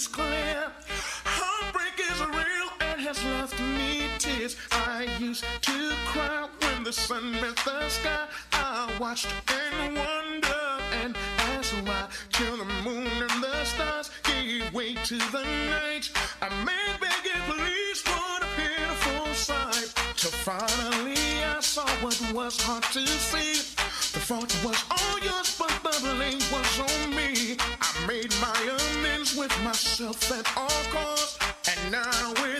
is clear. Heartbreak is real and has left me tears. I used to cry when the sun met the sky. I watched and wondered and asked why. Till the moon and the stars gave way to the night. I may beg you, please, what a pitiful sight. Till finally I saw what was hard to see. The fault was all yours, but the blame was on myself at all costs, and now with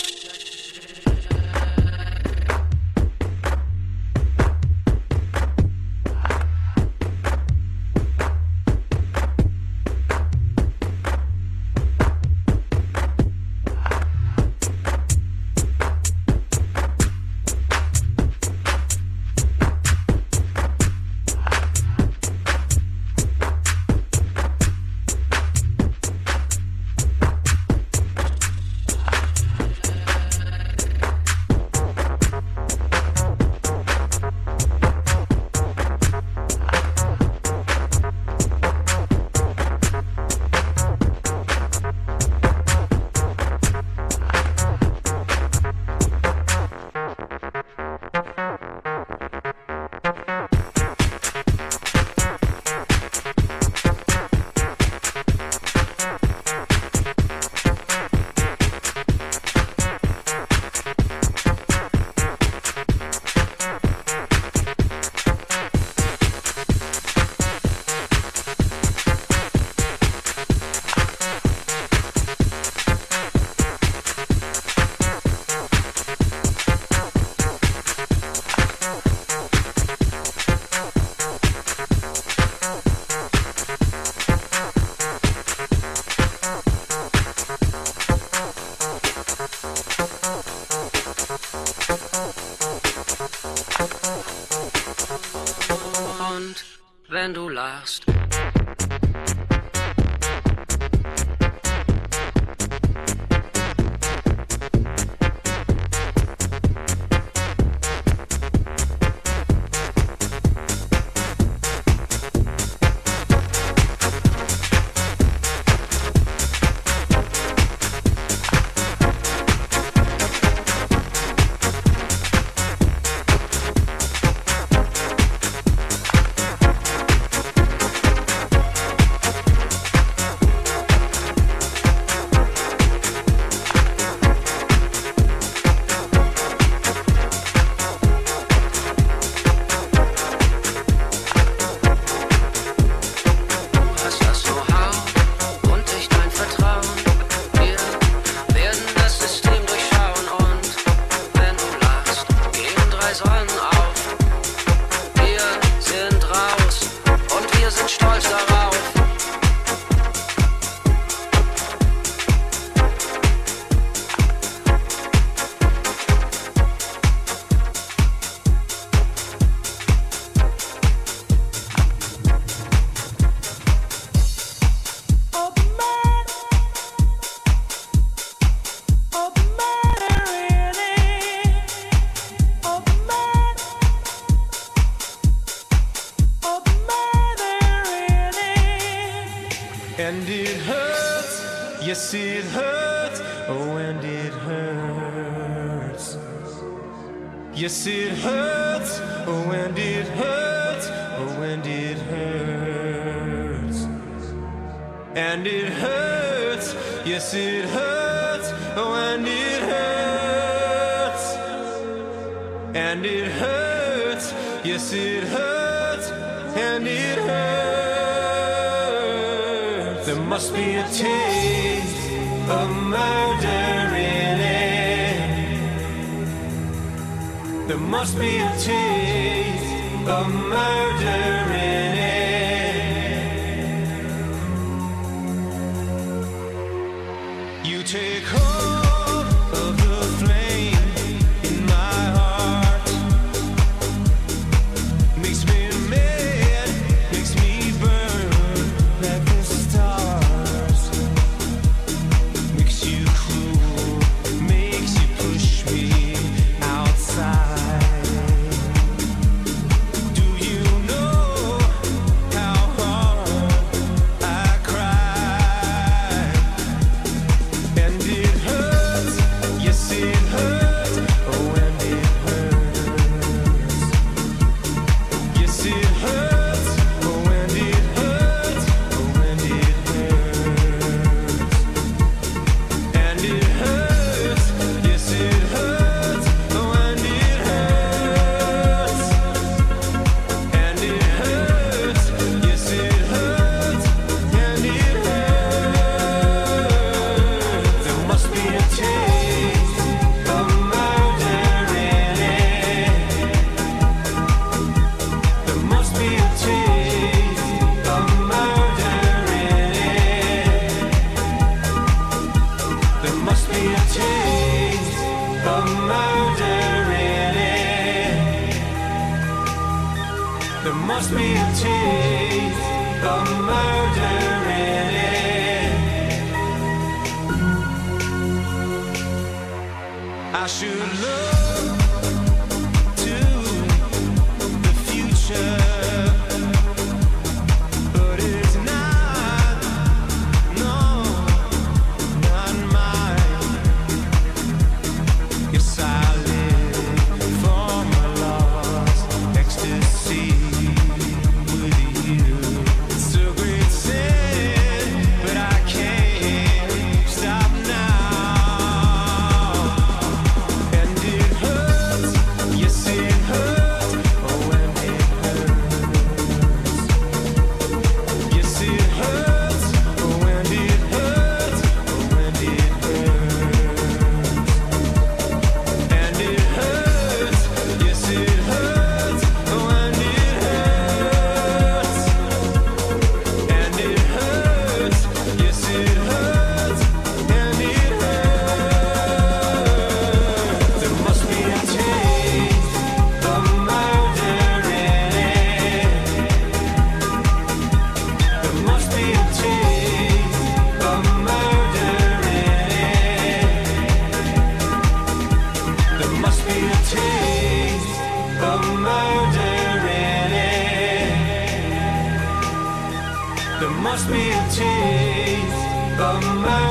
must be a tease, of my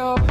up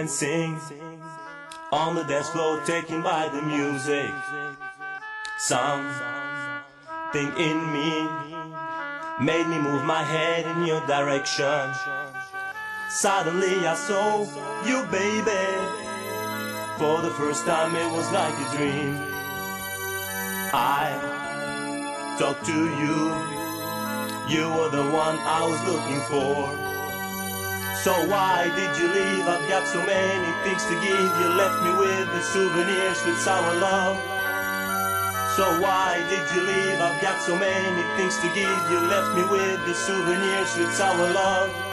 dancing on the dance floor, taken by the music. Something in me made me move my head in your direction. Suddenly I saw you, baby. For the first time, it was like a dream. I talked to you. You were the one I was looking for. So why did you leave? I've got so many things to give. You left me with the souvenirs with sour love. So why did you leave? I've got so many things to give. You left me with the souvenirs with sour love.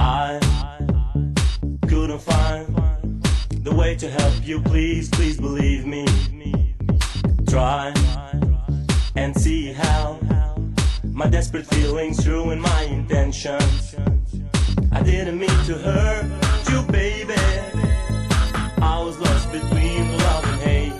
I couldn't find the way to help you. Please, please believe me. Try and see how my desperate feelings ruin my intentions. I didn't mean to hurt you, baby. I was lost between love and hate.